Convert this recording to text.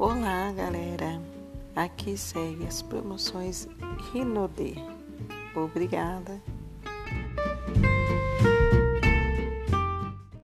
Olá, galera. Aqui segue as promoções Rinode. Obrigada.